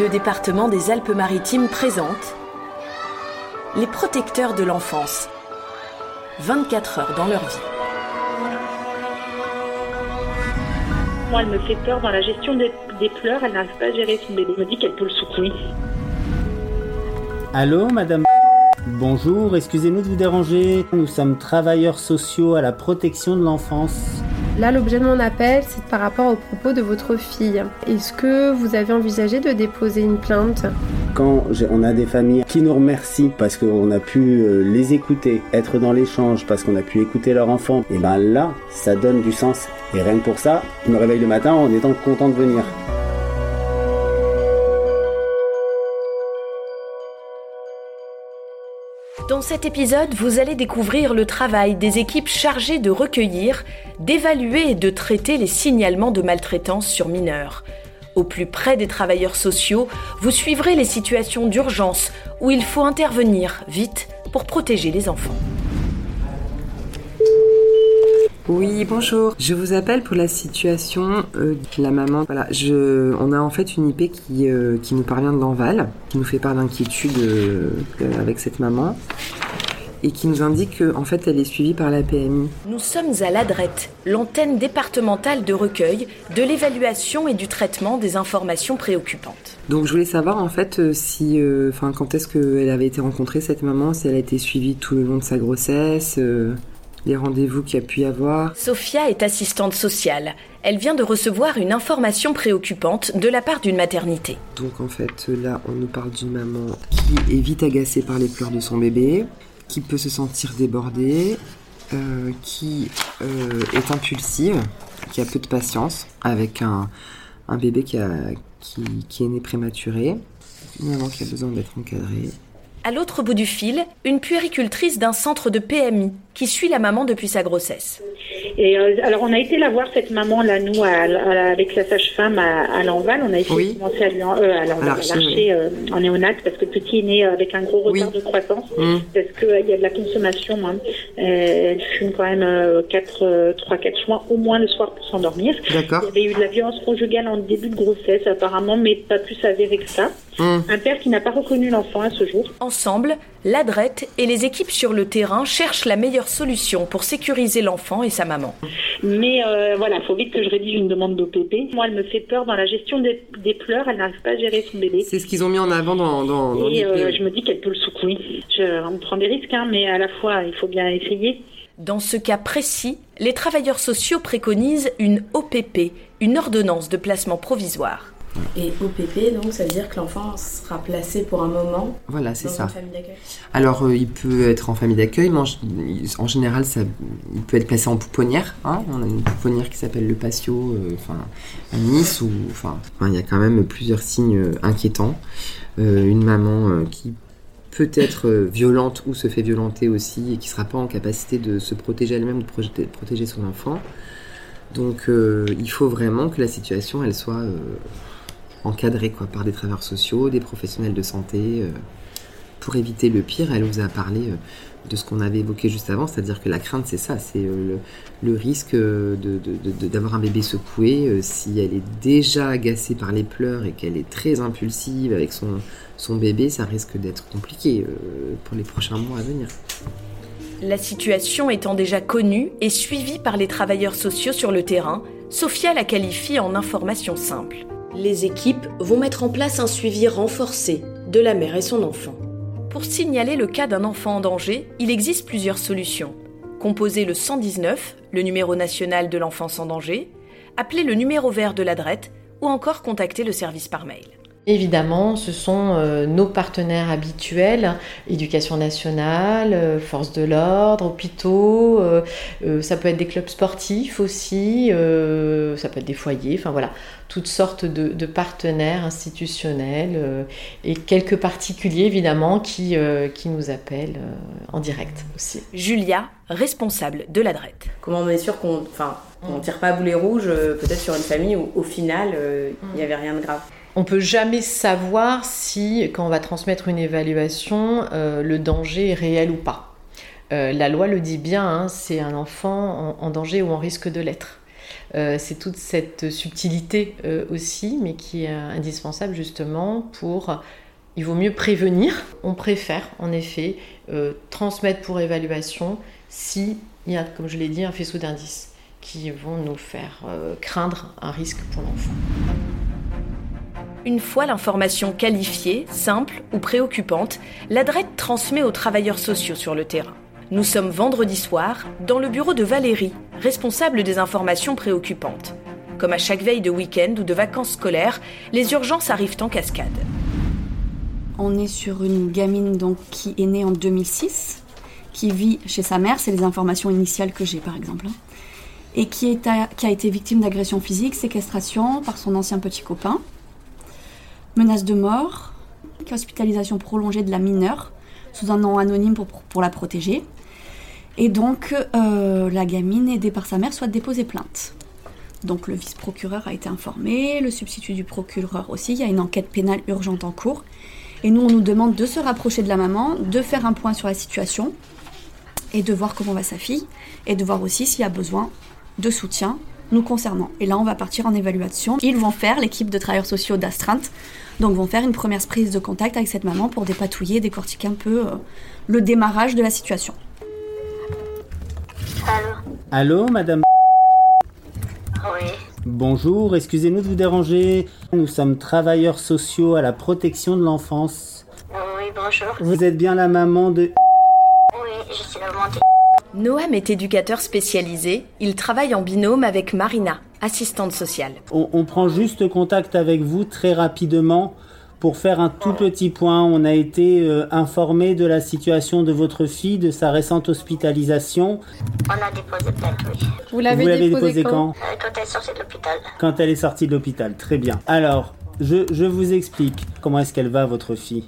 Le département des Alpes-Maritimes présente les protecteurs de l'enfance. 24 heures dans leur vie. Moi, elle me fait peur dans la gestion des, des pleurs. Elle n'arrive pas à gérer son bébé. Elle me dit qu'elle peut le secouer. Allô, madame? Bonjour, excusez-nous de vous déranger. Nous sommes travailleurs sociaux à la protection de l'enfance. Là, l'objet de mon appel, c'est par rapport aux propos de votre fille. Est-ce que vous avez envisagé de déposer une plainte? Quand on a des familles qui nous remercient parce qu'on a pu euh, les écouter, être dans l'échange, parce qu'on a pu écouter leur enfant, et ben là, ça donne du sens. Et rien que pour ça, je me réveille le matin en étant content de venir. Dans cet épisode, vous allez découvrir le travail des équipes chargées de recueillir, d'évaluer et de traiter les signalements de maltraitance sur mineurs. Au plus près des travailleurs sociaux, vous suivrez les situations d'urgence où il faut intervenir vite pour protéger les enfants. Oui, bonjour. Je vous appelle pour la situation euh, de la maman. Voilà, je, on a en fait une IP qui, euh, qui nous parvient de l'Enval, qui nous fait part d'inquiétude euh, avec cette maman et qui nous indique qu'en fait elle est suivie par la PMI. Nous sommes à l'ADRET, l'antenne départementale de recueil, de l'évaluation et du traitement des informations préoccupantes. Donc je voulais savoir en fait si, euh, quand est-ce qu'elle avait été rencontrée cette maman, si elle a été suivie tout le long de sa grossesse, euh, les rendez-vous qu'il y a pu y avoir. Sophia est assistante sociale. Elle vient de recevoir une information préoccupante de la part d'une maternité. Donc en fait là on nous parle d'une maman qui est vite agacée par les pleurs de son bébé, qui peut se sentir débordée, euh, qui euh, est impulsive, qui a peu de patience avec un, un bébé qui, a, qui, qui est né prématuré, une maman qui a besoin d'être encadrée. À l'autre bout du fil, une puéricultrice d'un centre de PMI qui suit la maman depuis sa grossesse. Et euh, alors, on a été la voir, cette maman-là, nous, à- à- avec la sage-femme à, à l'Enval. On a essayé Oui. de commencer à lui en, euh, à l'Archer, euh, en néonat, parce que le petit est né euh, avec un gros retard Oui. de croissance, Mm. parce qu'il y a de la consommation. Hein. Euh, elle fume quand même euh, 4, 3, 4 joints au moins le soir pour s'endormir. D'accord Il y avait eu de la violence conjugale en début de grossesse, apparemment, mais pas plus avérée que ça. Un père qui n'a pas reconnu l'enfant à ce jour. Ensemble, l'ADRET et les équipes sur le terrain cherchent la meilleure solution pour sécuriser l'enfant et sa maman. Mais euh, voilà, il faut vite que je rédige une demande d'OPP. Moi, elle me fait peur dans la gestion des, des pleurs. Elle n'arrive pas à gérer son bébé. C'est ce qu'ils ont mis en avant dans, dans, dans Et euh, oui. je me dis qu'elle peut le secouer. Je, on prend des risques, hein, mais à la fois, il faut bien essayer. Dans ce cas précis, les travailleurs sociaux préconisent une OPP, une ordonnance de placement provisoire. Et OPP, donc, ça veut dire que l'enfant sera placé pour un moment Voilà, c'est dans ça. une famille d'accueil. Alors, euh, il peut être en famille d'accueil, mais en, en général, ça, il peut être placé en pouponnière. Hein. On a une pouponnière qui s'appelle le patio, euh, à Nice, ou enfin, il y a quand même plusieurs signes euh, inquiétants. Euh, une maman qui peut être violente ou se fait violenter aussi et qui sera pas en capacité de se protéger elle-même, de projeter- de protéger son enfant. Donc, euh, il faut vraiment que la situation, elle soit euh, encadrée quoi, par des travailleurs sociaux, des professionnels de santé. euh, pour éviter le pire, elle vous a parlé euh, de ce qu'on avait évoqué juste avant, c'est-à-dire que la crainte, c'est ça, c'est euh, le, risque euh, de- d'avoir un bébé secoué si elle est déjà agacée par les pleurs et qu'elle est très impulsive avec son, son bébé, ça risque d'être compliqué pour les prochains mois à venir. La situation étant déjà connue et suivie par les travailleurs sociaux sur le terrain, Sophia la qualifie en information simple. Les équipes vont mettre en place un suivi renforcé de la mère et son enfant. Pour signaler le cas d'un enfant en danger, il existe plusieurs solutions. Composer le 119, le numéro national de l'enfance en danger, appeler le numéro vert de l'adrette ou encore contacter le service par mail. Évidemment, ce sont euh, nos partenaires habituels, éducation nationale, euh, forces de l'ordre, hôpitaux, euh, euh, ça peut être des clubs sportifs aussi, ça peut être des foyers, enfin voilà, toutes sortes de, de partenaires institutionnels et quelques particuliers évidemment qui, qui nous appellent en direct aussi. Julia, responsable de l'adrette. Comment on est sûr qu'on enfin, on tire pas à boulet rouge, peut-être sur une famille où au final, il n'y avait rien de grave? On peut jamais savoir si, quand on va transmettre une évaluation, euh, le danger est réel ou pas. Euh, la loi le dit bien, hein, c'est un enfant en, en danger ou en risque de l'être. c'est toute cette subtilité aussi, mais qui est indispensable justement pour il vaut mieux prévenir. On préfère en effet transmettre pour évaluation s'il y a, comme je l'ai dit, un faisceau d'indices qui vont nous faire craindre un risque pour l'enfant. Une fois l'information qualifiée, simple ou préoccupante, la transmet aux travailleurs sociaux sur le terrain. Nous sommes vendredi soir dans le bureau de Valérie, responsable des informations préoccupantes. Comme à chaque veille de week-end ou de vacances scolaires, les urgences arrivent en cascade. On est sur une gamine donc qui est née en 2006, qui vit chez sa mère, c'est les informations initiales que j'ai par exemple, hein, et qui, qui a été victime d'agression physique, séquestration par son ancien petit copain menace de mort, hospitalisation prolongée de la mineure sous un nom anonyme pour, la protéger. Et donc, euh, la gamine, aidée par sa mère, souhaite déposer plainte. Donc, le vice-procureur a été informé, le substitut du procureur aussi. Il y a une enquête pénale urgente en cours. Et nous, on nous demande de se rapprocher de la maman, de faire un point sur la situation et de voir comment va sa fille et de voir aussi s'il y a besoin de soutien nous concernant. Et là, on va partir en évaluation. Ils vont faire, l'équipe de travailleurs sociaux d'astreinte, donc vont faire une première prise de contact avec cette maman pour dépatouiller, décortiquer un peu euh, le démarrage de la situation. Allô Allô, madame Oui. Bonjour, excusez-nous de vous déranger. Nous sommes travailleurs sociaux à la protection de l'enfance. Oui, bonjour. Vous êtes bien la maman de... Oui, je suis la maman de... Noam est éducateur spécialisé. Il travaille en binôme avec Marina, assistante sociale. On, prend juste contact avec vous très rapidement pour faire un tout petit point. On a été euh, informé de la situation de votre fille, de sa récente hospitalisation. On a déposé plainte, oui. Vous l'avez déposé, quand, euh, quand elle est sortie de l'hôpital. Quand elle est sortie de l'hôpital, très bien. Alors, je, je vous explique. Comment est-ce qu'elle va, votre fille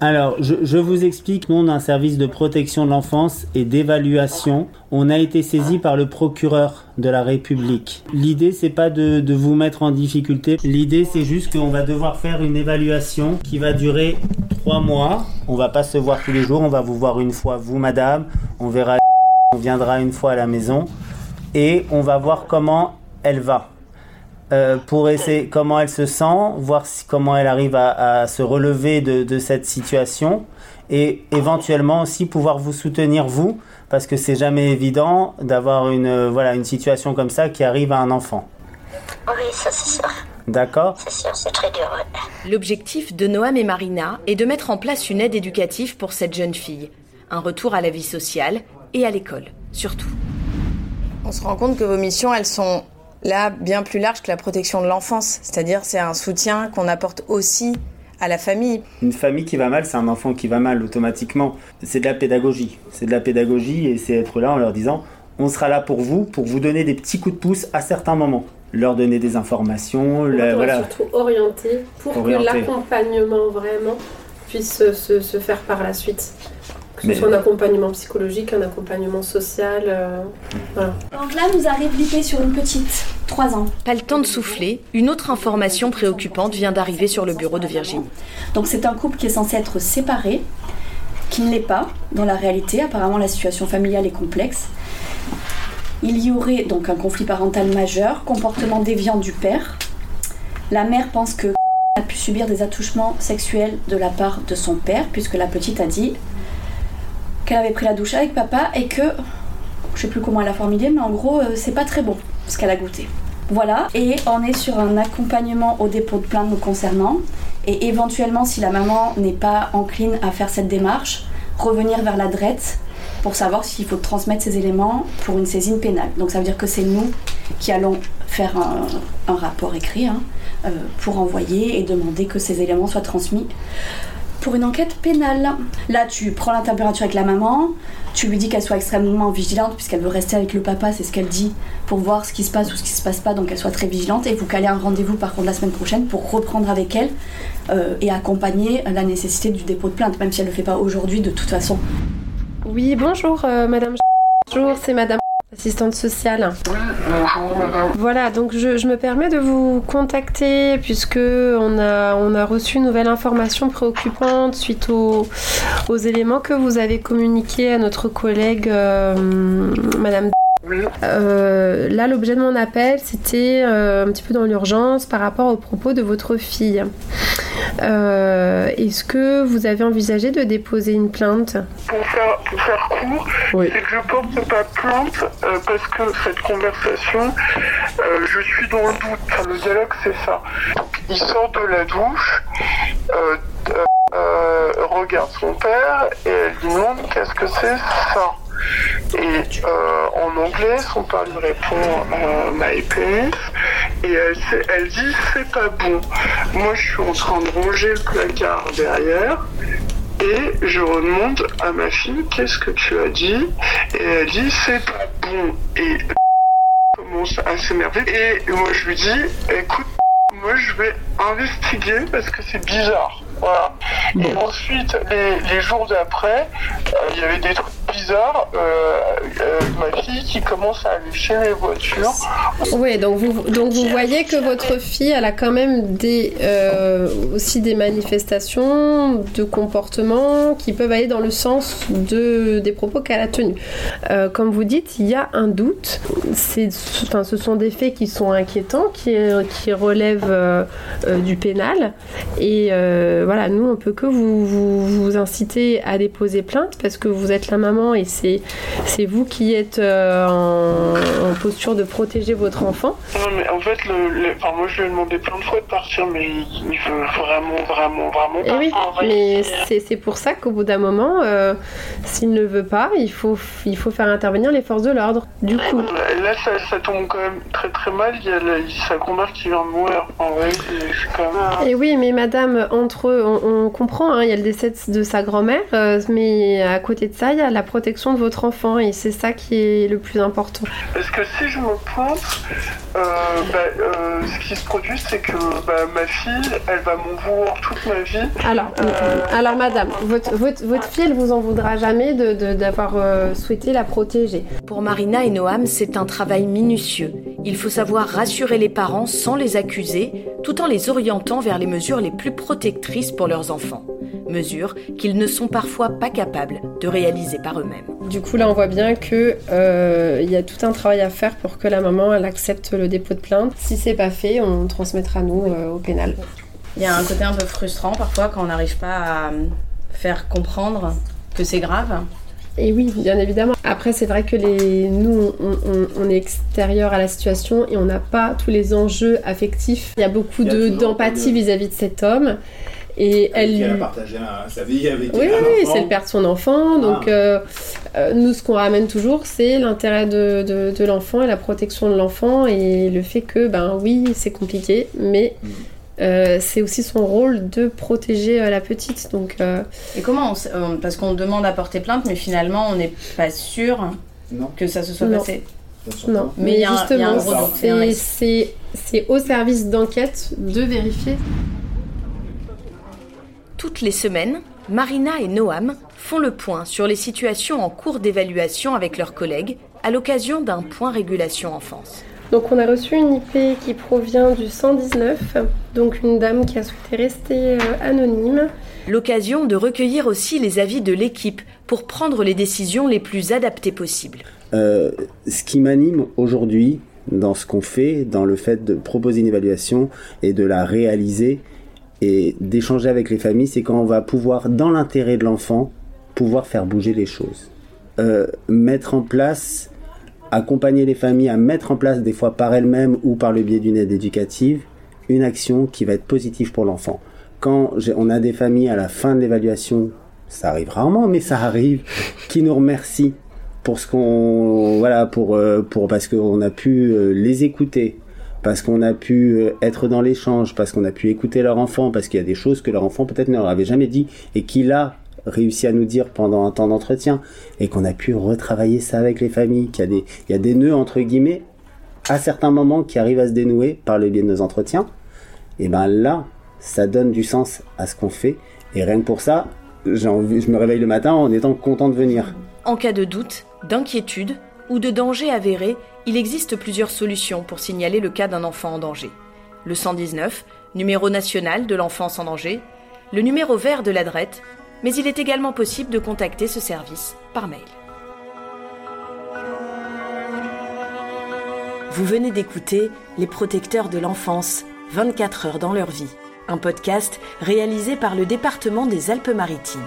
Alors, je, vous explique, nous on a un service de protection de l'enfance et d'évaluation. On a été saisi par le procureur de la République. L'idée, c'est pas de, vous mettre en difficulté. L'idée, c'est juste qu'on va devoir faire une évaluation qui va durer trois mois. On va pas se voir tous les jours, on va vous voir une fois, vous, madame. On verra, on viendra une fois à la maison et on va voir comment elle va. Euh, pour essayer comment elle se sent, voir comment elle arrive à, se relever de, cette situation et éventuellement aussi pouvoir vous soutenir vous parce que c'est jamais évident d'avoir une voilà une situation comme ça qui arrive à un enfant. Oui, ça c'est sûr. D'accord C'est sûr, c'est très dur. L'objectif de Noam et Marina est de mettre en place une aide éducative pour cette jeune fille, un retour à la vie sociale et à l'école, surtout. On se rend compte que vos missions, elles sont là bien plus large que la protection de l'enfance. C'est-à-dire c'est un soutien qu'on apporte aussi à la famille. Une famille qui va mal, c'est un enfant qui va mal automatiquement. C'est de la pédagogie. C'est de la pédagogie et c'est être là en leur disant on sera là pour vous, pour vous donner des petits coups de pouce à certains moments. Leur donner des informations. La, voilà. Surtout orienter pour que l'accompagnement vraiment puisse se faire par la suite que ce soit un accompagnement psychologique, un accompagnement social. Euh, Donc là, nous arrive l'IP sur une petite, 3 ans. Pas le temps de souffler, une autre information préoccupante vient d'arriver sur le bureau de Virginie. Donc c'est un couple qui est censé être séparé, qui ne l'est pas dans la réalité. Apparemment, la situation familiale est complexe. Il y aurait donc un conflit parental majeur, comportement déviant du père. La mère pense que a pu subir des attouchements sexuels de la part de son père, puisque la petite a dit qu'elle avait pris la douche avec papa et que, je sais plus comment elle a formulé, mais en gros, euh, c'est pas très bon ce qu'elle a goûté. Voilà, et on est sur un accompagnement au dépôt de plainte nous concernant, et éventuellement, si la maman n'est pas encline à faire cette démarche, revenir vers la DRET pour savoir s'il faut transmettre ces éléments pour une saisine pénale. Donc ça veut dire que c'est nous qui allons faire un, rapport écrit hein, euh, pour envoyer et demander que ces éléments soient transmis pour une enquête pénale. Là, tu prends la température avec la maman, tu lui dis qu'elle soit extrêmement vigilante puisqu'elle veut rester avec le papa, c'est ce qu'elle dit, pour voir ce qui se passe ou ce qui se passe pas, donc elle soit très vigilante. Et vous calez un rendez-vous par contre la semaine prochaine pour reprendre avec elle euh, et accompagner la nécessité du dépôt de plainte, même si elle ne le fait pas aujourd'hui de toute façon. Oui, bonjour euh, madame. Bonjour, c'est madame assistante sociale. Voilà, donc je, me permets de vous contacter puisque on a, on a reçu une nouvelle information préoccupante suite aux, éléments que vous avez communiqués à notre collègue euh, Madame Euh, là, l'objet de mon appel, c'était euh, un petit peu dans l'urgence par rapport aux propos de votre fille. Euh, Est-ce que vous avez envisagé de déposer une plainte Pour faire, pour faire court, Oui. c'est que je porte pas plainte euh, parce que cette conversation, euh, je suis dans le doute. Enfin, le dialogue, c'est ça. Il sort de la douche, euh, euh, euh, regarde son père et elle lui demande qu'est-ce que c'est ça? Et euh, en anglais, son père lui répond euh, My et elle, dit c'est pas bon. Moi, je suis en train de ranger le placard derrière. Et je demande à ma fille qu'est-ce que tu as dit? Et elle dit c'est pas bon. Et commence à s'énerver. Et moi je lui dis écoute moi je vais investiguer parce que c'est bizarre. Voilà. Et ensuite les, les jours d'après euh, il y avait des trucs bizarres euh, euh, ma fille qui commence à lécher les voitures Oui, donc vous, donc vous voyez que votre fille, elle a quand même des, euh, aussi des manifestations de comportement qui peuvent aller dans le sens de, des propos qu'elle a tenus. Comme vous dites, il y a un doute. Enfin, ce sont des faits qui sont inquiétants, qui, qui relèvent du pénal. Et voilà, nous, on peut que vous, vous, vous inciter à déposer plainte parce que vous êtes la maman et c'est, c'est vous qui êtes euh, en, en posture de protéger votre enfant. Non, mais en fait, le, le- enfin, moi je lui ai demandé plein de fois de partir, mais il, veut vraiment, vraiment, vraiment Et pas. oui, mais c'est- c'est pour ça qu'au bout d'un moment, euh, s'il ne veut pas, il faut, il faut faire intervenir les forces de l'ordre. Du coup, Là, ça, ça tombe quand même très très mal. Il y a la- sa grand-mère qui vient de mourir. En vrai, c'est- quand même. Et oui, mais madame, entre eux, on, on comprend, hein, il y a le décès de sa grand-mère, euh, mais à côté de ça, il y a la protection de votre enfant, et c'est ça qui est le plus important. Parce que si je me plante, euh, bah, euh, ce qui se produit, c'est que bah, ma fille, elle va m'en vouloir toute ma vie. Alors, Euh, alors madame, votre, votre, votre fille, elle vous en voudra jamais de- de- d'avoir euh, souhaité la protéger. Pour Marina et Noam, c'est un travail minutieux. Il faut savoir rassurer les parents sans les accuser, tout en les orientant vers les mesures les plus protectrices pour leurs enfants. Mesures qu'ils ne sont parfois pas capables de réaliser par eux-mêmes. Du coup, là, on voit bien que euh, il y a tout un travail à faire pour que la maman elle accepte le dépôt de plainte. Si c'est pas fait, on transmettra nous euh, au pénal. Il y a un côté un peu frustrant parfois quand on n'arrive pas à euh, faire comprendre que c'est grave. Et oui, bien évidemment. Après, c'est vrai que les, nous, on, on- on est extérieur à la situation et on n'a pas tous les enjeux affectifs. Il y a beaucoup de- d'empathie de- vis-à-vis de cet homme. Et elle, Elle a partagé un- sa vie avec Oui, oui, c'est le père de son enfant. Donc, Ah. euh, euh, nous, ce qu'on ramène toujours, c'est l'intérêt de, de- de l'enfant et la protection de l'enfant et le fait que, ben oui, c'est compliqué, mais Mm. Euh, c'est aussi son rôle de protéger euh, la petite. Donc, euh, Et comment on euh, Parce qu'on demande à porter plainte, mais finalement on n'est pas sûr Non. que ça se soit Non. passé. non. Mais Mais, il y a justement, un c'est au service d'enquête de vérifier. Toutes les semaines, Marina et Noam font le point sur les situations en cours d'évaluation avec leurs collègues à l'occasion d'un point régulation enfance. Donc on a reçu une IP qui provient du 119, donc une dame qui a souhaité rester euh, anonyme. L'occasion de recueillir aussi les avis de l'équipe pour prendre les décisions les plus adaptées possibles. Euh, ce qui m'anime aujourd'hui dans ce qu'on fait, dans le fait de proposer une évaluation et de la réaliser et d'échanger avec les familles, c'est quand on va pouvoir, dans l'intérêt de l'enfant, pouvoir faire bouger les choses. Euh, mettre en place, accompagner les familles à mettre en place, des fois par elles-mêmes ou par le biais d'une aide éducative, une action qui va être positive pour l'enfant. Quand on a des familles à la fin de l'évaluation, ça arrive rarement, mais ça arrive, qui nous remercient pour ce qu'on voilà pour euh, pour parce qu'on a pu euh, les écouter parce qu'on a pu euh, être dans l'échange parce qu'on a pu écouter leur enfant parce qu'il y a des choses que leur enfant peut-être ne leur avait jamais dit et qu'il a réussi à nous dire pendant un temps d'entretien et qu'on a pu retravailler ça avec les familles qu'il y a des nœuds entre guillemets à certains moments qui arrivent à se dénouer par le biais de nos entretiens et ben là ça donne du sens à ce qu'on fait. Et rien que pour ça envie je me réveille le matin en étant content de venir. En cas de doute, d'inquiétude ou de danger avéré, il existe plusieurs solutions pour signaler le cas d'un enfant en danger. Le 119, numéro national de l'enfance en danger, le numéro vert de l'adrette, mais il est également possible de contacter ce service par mail. Vous venez d'écouter Les protecteurs de l'enfance, 24 heures dans leur vie, un podcast réalisé par le département des Alpes-Maritimes.